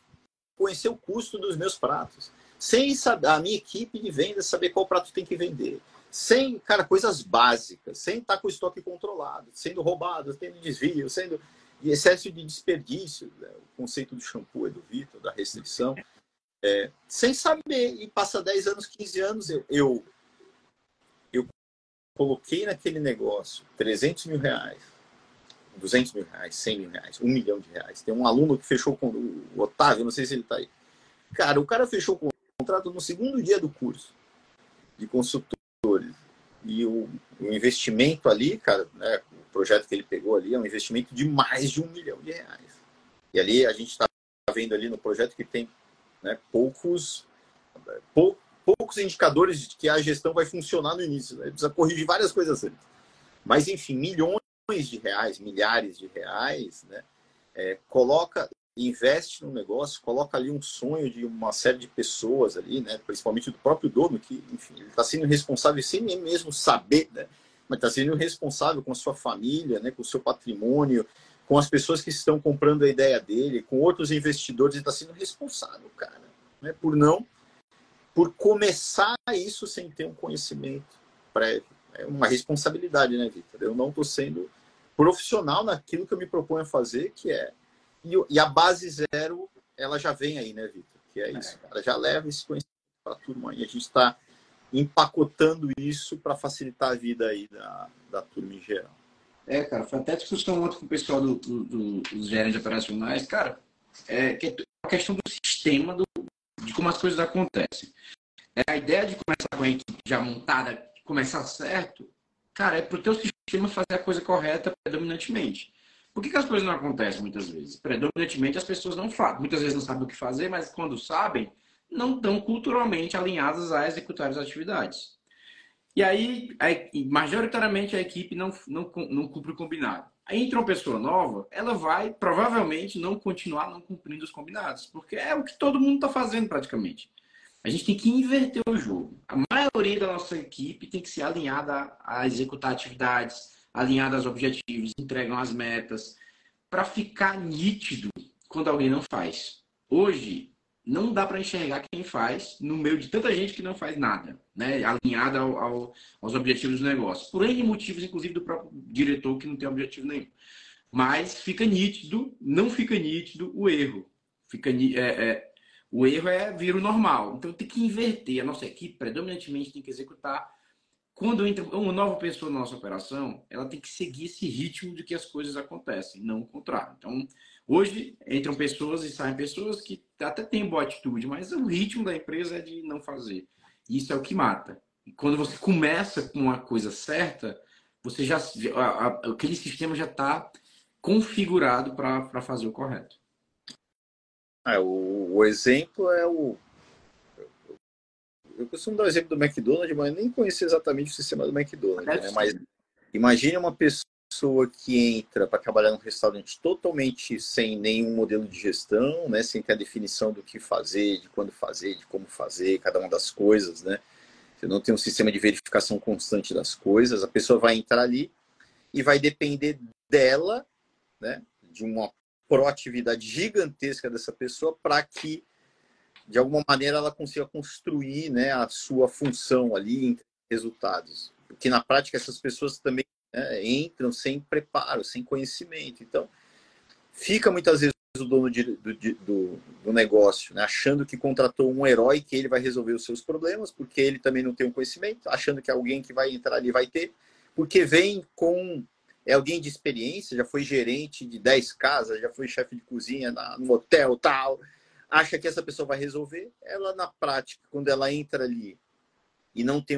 conhecer o custo dos meus pratos, sem saber a minha equipe de vendas saber qual prato tem que vender, sem, cara, coisas básicas, sem estar com o estoque controlado, sendo roubado, tendo desvio, sendo excesso de desperdício, né? o conceito do shampoo é do Vitor, da restrição, é, sem saber, e passa 10 anos, 15 anos, eu, eu, eu coloquei naquele negócio 300 mil reais, 200 mil reais, 100 mil reais, 1 milhão de reais. Tem um aluno que fechou com o Otávio, não sei se ele está aí. Cara, o cara fechou o contrato no segundo dia do curso de consultores. E o, o investimento ali, cara, né, o projeto que ele pegou ali é um investimento de mais de um milhão de reais. E ali a gente está vendo ali no projeto que tem né? poucos, pou, poucos indicadores de que a gestão vai funcionar no início. Né? Precisa corrigir várias coisas antes. Mas, enfim, milhões de reais, milhares de reais, né? É, coloca, investe no negócio, coloca ali um sonho de uma série de pessoas ali, né? principalmente do próprio dono, que, enfim, ele está sendo responsável sem nem mesmo saber, né? mas está sendo responsável com a sua família, né? com o seu patrimônio, com as pessoas que estão comprando a ideia dele, com outros investidores, ele está sendo responsável, cara, né? por não, por começar isso sem ter um conhecimento prévio. É uma responsabilidade, né, Vitor? Eu não estou sendo profissional naquilo que eu me proponho a fazer, que é. E, a base zero, ela já vem aí, né, Vitor? Que é isso, cara. Já leva esse conhecimento para a turma e a gente está empacotando isso para facilitar a vida aí da, da turma em geral. É, cara, foi até discussão ontem com o pessoal do, do, do, dos gerentes operacionais, cara, é, que é a questão do sistema, do, de como as coisas acontecem. É, a ideia de começar com a equipe já montada, começar certo, cara, é para o teu sistema fazer a coisa correta predominantemente. Por que, que as coisas não acontecem muitas vezes? Predominantemente as pessoas não fazem. Muitas vezes não sabem o que fazer, mas quando sabem, não estão culturalmente alinhadas a executar as atividades. E aí, majoritariamente, a equipe não, não, não cumpre o combinado. Aí entra uma pessoa nova, ela vai provavelmente não continuar não cumprindo os combinados, porque é o que todo mundo está fazendo praticamente. A gente tem que inverter o jogo. A maioria da nossa equipe tem que ser alinhada a executar atividades, alinhada aos objetivos, entregam as metas, para ficar nítido quando alguém não faz. Hoje, não dá para enxergar quem faz no meio de tanta gente que não faz nada, né? alinhada ao, ao, aos objetivos do negócio. Por N motivos, inclusive do próprio diretor que não tem objetivo nenhum. Mas fica nítido, não fica nítido o erro. Fica, é, é, o erro é vir o normal. Então tem que inverter. A nossa equipe predominantemente tem que executar. Quando entra uma nova pessoa na nossa operação, ela tem que seguir esse ritmo de que as coisas acontecem, não o contrário. Então, Hoje entram pessoas e saem pessoas que até têm boa atitude, mas o ritmo da empresa é de não fazer. Isso é o que mata. E quando você começa com uma coisa certa, você já aquele sistema já está configurado para fazer o correto. É, o, o, exemplo é o. Eu costumo dar o exemplo do McDonald's, mas nem conheço exatamente o sistema do McDonald's. Né? Mas imagine uma pessoa pessoa que entra para trabalhar num restaurante totalmente sem nenhum modelo de gestão, né, sem ter a definição do que fazer, de quando fazer, de como fazer, cada uma das coisas, né? Você não tem um sistema de verificação constante das coisas, a pessoa vai entrar ali e vai depender dela, né, de uma proatividade gigantesca dessa pessoa para que de alguma maneira ela consiga construir, né, a sua função ali em resultados. Porque na prática essas pessoas também né, entram sem preparo, sem conhecimento. Então, fica muitas vezes o dono de, do, do, do, negócio né, achando que contratou um herói que ele vai resolver os seus problemas, porque ele também não tem um conhecimento, achando que alguém que vai entrar ali vai ter, porque vem com é alguém de experiência, já foi gerente de 10 casas, já foi chefe de cozinha na, no hotel tal, acha que essa pessoa vai resolver, ela na prática, quando ela entra ali e não tem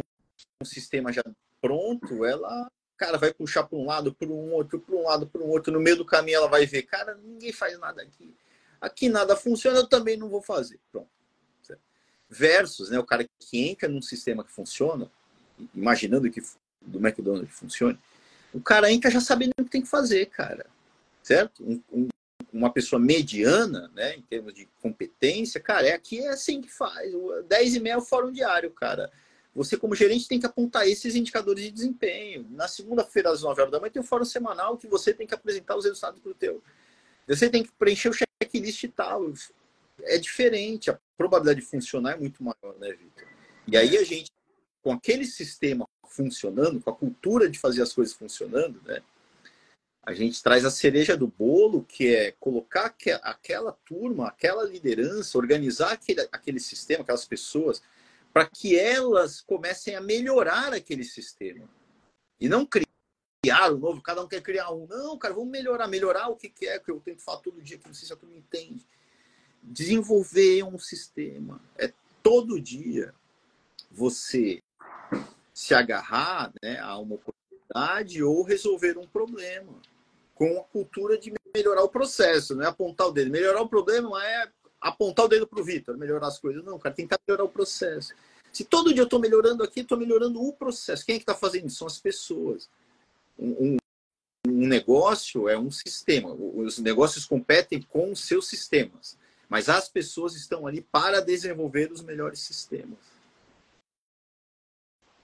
um sistema já pronto, ela, cara, vai puxar para um lado, para um outro, para um lado, para um outro, no meio do caminho ela vai ver, cara, ninguém faz nada aqui. Aqui nada funciona, eu também não vou fazer. Pronto. Versus, né, o cara que entra num sistema que funciona, imaginando que do McDonald's funcione, o cara entra já sabendo o que tem que fazer, cara. Certo? Um, um, uma pessoa mediana, né, em termos de competência, cara, é aqui é assim que faz. 10 e meia é o fórum diário, cara. Você, como gerente, tem que apontar esses indicadores de desempenho. Na segunda-feira, às 9 horas da manhã, tem o fórum semanal que você tem que apresentar os resultados para o teu. Você tem que preencher o checklist e tal. É diferente. A probabilidade de funcionar é muito maior, né, Vitor? E aí a gente, com aquele sistema funcionando, com a cultura de fazer as coisas funcionando, né? A gente traz a cereja do bolo, que é colocar aquela turma, aquela liderança, organizar aquele, aquele sistema, aquelas pessoas, para que elas comecem a melhorar aquele sistema. E não criar um novo, cada um quer criar um. Não, cara, vamos melhorar. Melhorar o que, que é, que eu tento falar todo dia, que não sei se a turma entende. Desenvolver um sistema. É todo dia você se agarrar né, a uma oportunidade ou resolver um problema com a cultura de melhorar o processo, não é apontar o dedo. Melhorar o problema é apontar o dedo para o Vitor, melhorar as coisas. Não, cara, tentar melhorar o processo. Se todo dia eu estou melhorando aqui, estou melhorando o processo. Quem é que está fazendo isso? São as pessoas. Um, um, um, negócio é um sistema. Os negócios competem com os seus sistemas. Mas as pessoas estão ali para desenvolver os melhores sistemas.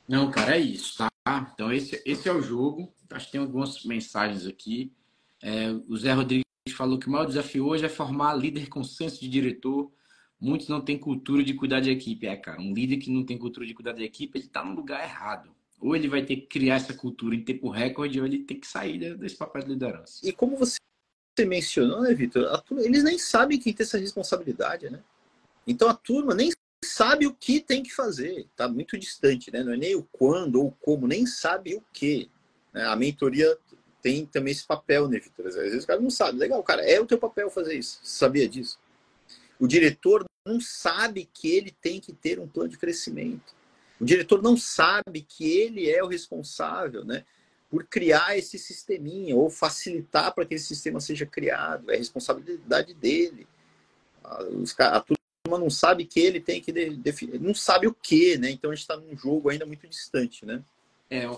Não, cara, é isso, tá? Então, esse, esse é o jogo. Acho que tem algumas mensagens aqui. É, o Zé Rodrigues falou que o maior desafio hoje é formar líder com senso de diretor. Muitos não têm cultura de cuidar de equipe. É, cara, um líder que não tem cultura de cuidar de equipe, ele está no lugar errado. Ou ele vai ter que criar essa cultura em tempo recorde, ou ele tem que sair desse papel de liderança. E como você mencionou, né, Vitor? Eles nem sabem quem tem essa responsabilidade, né? Então a turma nem sabe o que tem que fazer, está muito distante, né? Não é nem o quando ou como, nem sabe o que. Né? A mentoria tem também esse papel, né, Vitor? Às vezes o cara não sabe. Legal, cara, é o teu papel fazer isso. Você sabia disso? O diretor não sabe que ele tem que ter um plano de crescimento. O diretor não sabe que ele é o responsável, né? Por criar esse sisteminha ou facilitar para que esse sistema seja criado. É responsabilidade dele. A, a turma não sabe que ele tem que definir, não sabe o que, né? Então a gente está num jogo ainda muito distante, né? É,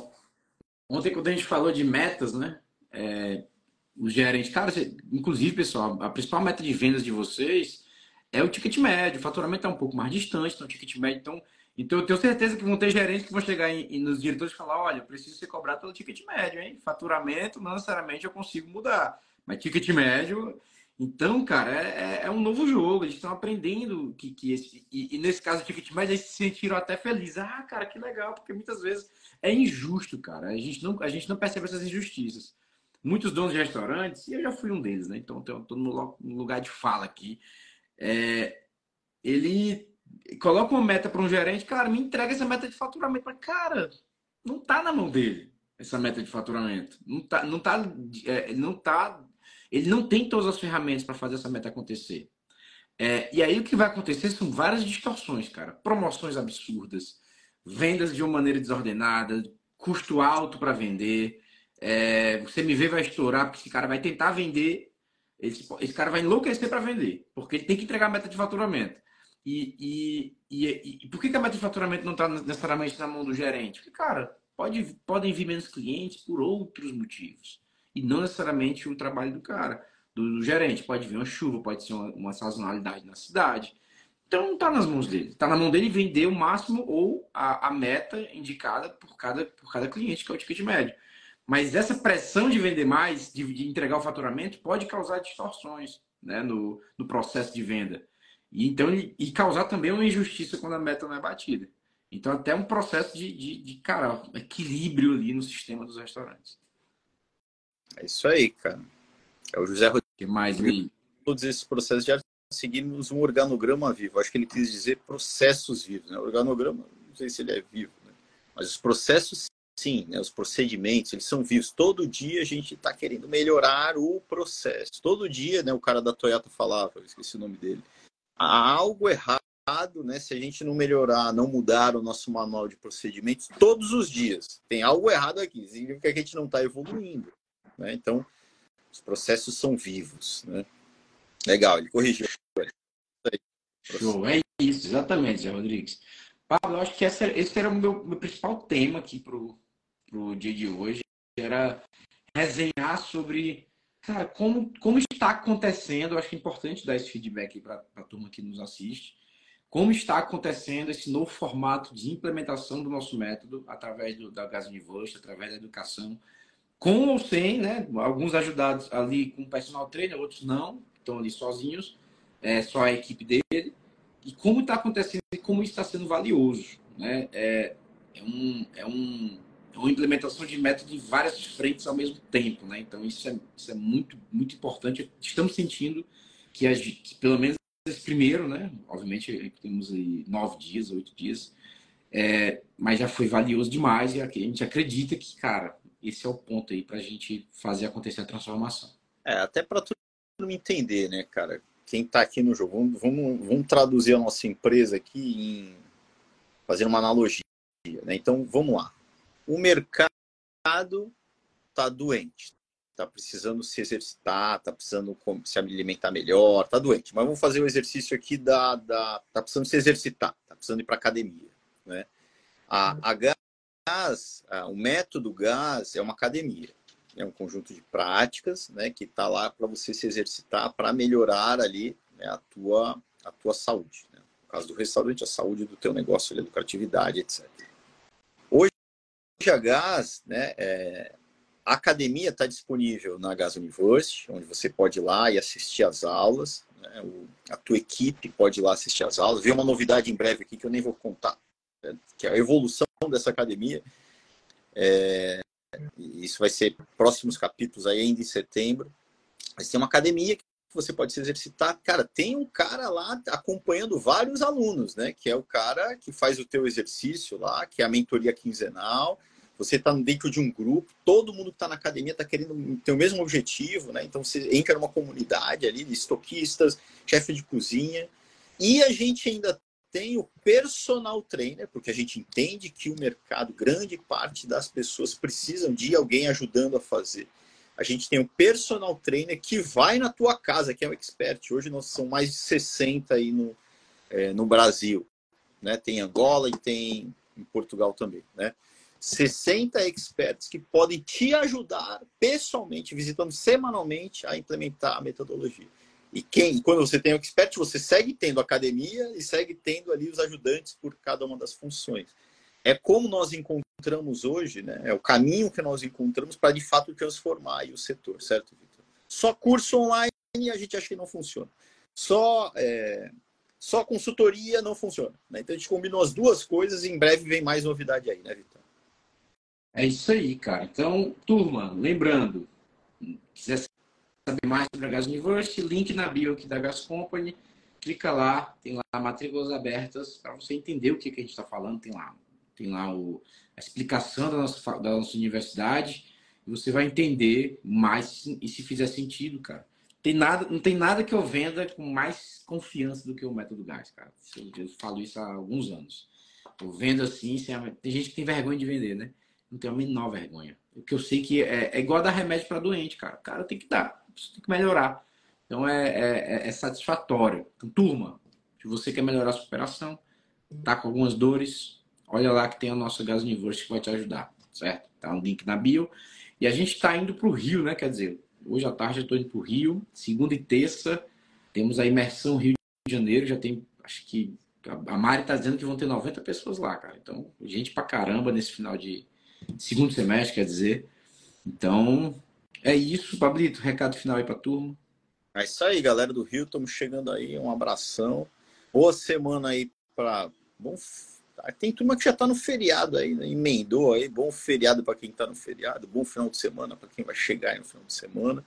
ontem quando a gente falou de metas, né? É, o gerente, cara, inclusive, pessoal, a principal meta de vendas de vocês é o ticket médio. O faturamento é um pouco mais distante, então o ticket médio, então, então eu tenho certeza que vão ter gerentes que vão chegar em, nos diretores e falar, olha, preciso ser cobrado pelo ticket médio, hein? Faturamento, não necessariamente eu consigo mudar, mas ticket médio então, cara, é, é, é um novo jogo. Eles estão aprendendo que, que esse. E, e, nesse caso, Ticket Mais, eles se sentiram até felizes. Ah, cara, que legal, porque muitas vezes é injusto, cara. A gente não, a gente não percebe essas injustiças. Muitos donos de restaurantes, e eu já fui um deles, né? Então, estou no lugar de fala aqui. É, ele coloca uma meta para um gerente, cara, me entrega essa meta de faturamento. Mas, cara, não tá na mão dele essa meta de faturamento. Não tá, não tá, é, não tá ele não tem todas as ferramentas para fazer essa meta acontecer. É, e aí o que vai acontecer são várias distorções, cara. Promoções absurdas, vendas de uma maneira desordenada, custo alto para vender. É, você me vai estourar porque esse cara vai tentar vender, esse, esse cara vai enlouquecer para vender, porque ele tem que entregar a meta de faturamento. E, e, e, e por que, que, a meta de faturamento não está necessariamente na mão do gerente? Porque, cara, pode, podem vir menos clientes por outros motivos e não necessariamente o trabalho do cara, do, do gerente. Pode vir uma chuva, pode ser uma, uma sazonalidade na cidade. Então não está nas mãos dele. Está na mão dele vender o máximo ou a, a, meta indicada por cada, por cada cliente, que é o ticket médio. Mas essa pressão de vender mais, de, de entregar o faturamento, pode causar distorções né, no, no processo de venda. E, então, e causar também uma injustiça quando a meta não é batida. Então, até um processo de, de, de cara, equilíbrio ali no sistema dos restaurantes. É isso aí, cara. É o José Rodrigues. que mais, Todos esses processos já seguimos um organograma vivo. Acho que ele quis dizer processos vivos. Né? Organograma, não sei se ele é vivo, né? mas os processos sim, né, os procedimentos, eles são vivos. Todo dia a gente está querendo melhorar o processo. Todo dia, né, o cara da Toyota falava, eu esqueci o nome dele, há algo errado, né, se a gente não melhorar, não mudar o nosso manual de procedimentos todos os dias. Tem algo errado aqui, significa que a gente não está evoluindo. Né? Então, os processos são vivos. Né? Legal, ele corrigiu. Show, é isso, exatamente, Zé Rodrigues. Pablo, acho que essa, esse era o meu, meu principal tema aqui para o dia de hoje, era resenhar sobre cara, como, como está acontecendo, acho que é importante dar esse feedback para a turma que nos assiste, como está acontecendo esse novo formato de implementação do nosso método através do, da Gas University, através da educação, com ou sem, né? Alguns ajudados ali com personal trainer, outros não, estão ali sozinhos, é só a equipe dele. E como está acontecendo e como está sendo valioso, né? É, é, um, é, um, é uma implementação de método em várias frentes ao mesmo tempo, né? Então isso é, isso é muito, muito importante. Estamos sentindo que, a, que pelo menos esse primeiro, né? Obviamente temos aí nove dias, oito dias, é, mas já foi valioso demais e a gente acredita que, cara, esse é o ponto aí para a gente fazer acontecer a transformação. É, até para todo mundo entender, né, cara? Quem está aqui no jogo, vamos, vamos, vamos, traduzir a nossa empresa aqui em fazer uma analogia. Né? Então, vamos lá. O mercado está doente, está precisando se exercitar, está precisando se alimentar melhor, está doente. Mas vamos fazer o exercício aqui da, da, tá precisando se exercitar, está precisando ir para academia, né? A, a GAS, o método GAS é uma academia, é um conjunto de práticas, né, que está lá para você se exercitar para melhorar ali né, a tua a tua saúde. Né? No caso do restaurante, a saúde do teu negócio, a lucratividade, etc. Hoje a GAS, né, é, a academia está disponível na Gas University, onde você pode ir lá e assistir às aulas. Né, o, a tua equipe pode ir lá assistir às aulas. Vem uma novidade em breve aqui que eu nem vou contar, né, que é a evolução dessa academia. É, isso vai ser próximos capítulos aí ainda em setembro. Mas tem uma academia que você pode se exercitar. Cara, tem um cara lá acompanhando vários alunos, né? Que é o cara que faz o teu exercício lá, que é a mentoria quinzenal. Você está dentro de um grupo, todo mundo que está na academia está querendo ter o mesmo objetivo, né? Então você entra numa comunidade ali de estoquistas, chefe de cozinha. E a gente ainda tem o personal trainer, porque a gente entende que o mercado, grande parte das pessoas precisam de alguém ajudando a fazer. A gente tem o personal trainer que vai na tua casa, que é um expert. Hoje nós são mais de 60 aí no, é, no Brasil. Né? Tem Angola e tem em Portugal também. Né? 60 experts que podem te ajudar pessoalmente, visitando semanalmente a implementar a metodologia. E quem, quando você tem o expert, você segue tendo academia e segue tendo ali os ajudantes por cada uma das funções. É como nós encontramos hoje, né? É o caminho que nós encontramos para de fato transformar o setor, certo, Vitor? Só curso online a gente acha que não funciona. Só é, só consultoria não funciona. Né? Então a gente combinou as duas coisas e em breve vem mais novidade aí, né, Vitor? É isso aí, cara. Então, turma, lembrando, quiser saber mais sobre a Gas University, link na bio aqui da Gas Company. Clica lá, tem lá matrículas abertas para você entender o que, que a gente está falando. Tem lá, tem lá o, a explicação da nossa, da nossa universidade e você vai entender mais e se fizer sentido, cara. Tem nada, não tem nada que eu venda com mais confiança do que o método gás, cara. Eu, falo isso há alguns anos. Eu vendo assim, sem, tem gente que tem vergonha de vender, né? Não tem a menor vergonha. Porque eu sei que é, é igual dar remédio para doente, cara. Cara tem que dar você tem que melhorar. Então é, é, é, satisfatório. Então, turma, se você quer melhorar a sua operação, tá com algumas dores, olha lá que tem a nossa Gas University que vai te ajudar, certo? Tá um link na bio. E a gente está indo para o Rio, né? Quer dizer, hoje à tarde eu estou indo para o Rio, segunda e terça, temos a imersão Rio de Janeiro, já tem, acho que a Mari está dizendo que vão ter 90 pessoas lá, cara. Então, gente pra caramba nesse final de segundo semestre, quer dizer. Então, é isso, Pablito. Recado final aí pra turma. É isso aí, galera do Rio. Estamos chegando aí. Um abração. Boa semana aí para. Bom. Tem turma que já está no feriado aí, né? emendou aí. Bom feriado para quem está no feriado. Bom final de semana para quem vai chegar aí no final de semana.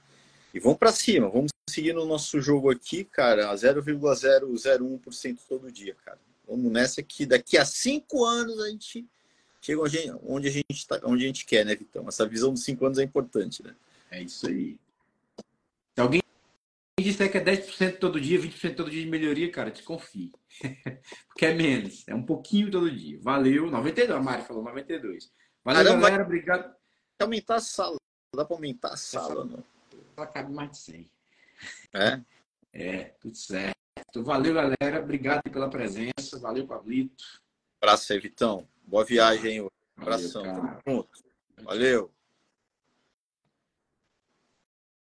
E vamos para cima. Vamos seguir no nosso jogo aqui, cara, a 0,001% todo dia, cara. Vamos nessa que daqui a cinco anos a gente chega onde a gente tá, onde a gente quer, né, Vitão? Essa visão dos cinco anos é importante, né? É isso aí. Se alguém disser que é 10% todo dia, 20% todo dia de melhoria, cara, desconfie. Porque é menos, é um pouquinho todo dia. Valeu, 92, a Mari falou 92. Valeu, Caramba, galera, obrigado. Aumentar a sala, dá para aumentar a sala, não? Só cabe mais de 100. É? É, tudo certo. Valeu, galera, obrigado pela presença, valeu, Pablito. Abraço aí, Vitão. Boa viagem, hein? Abração. Valeu, Valeu.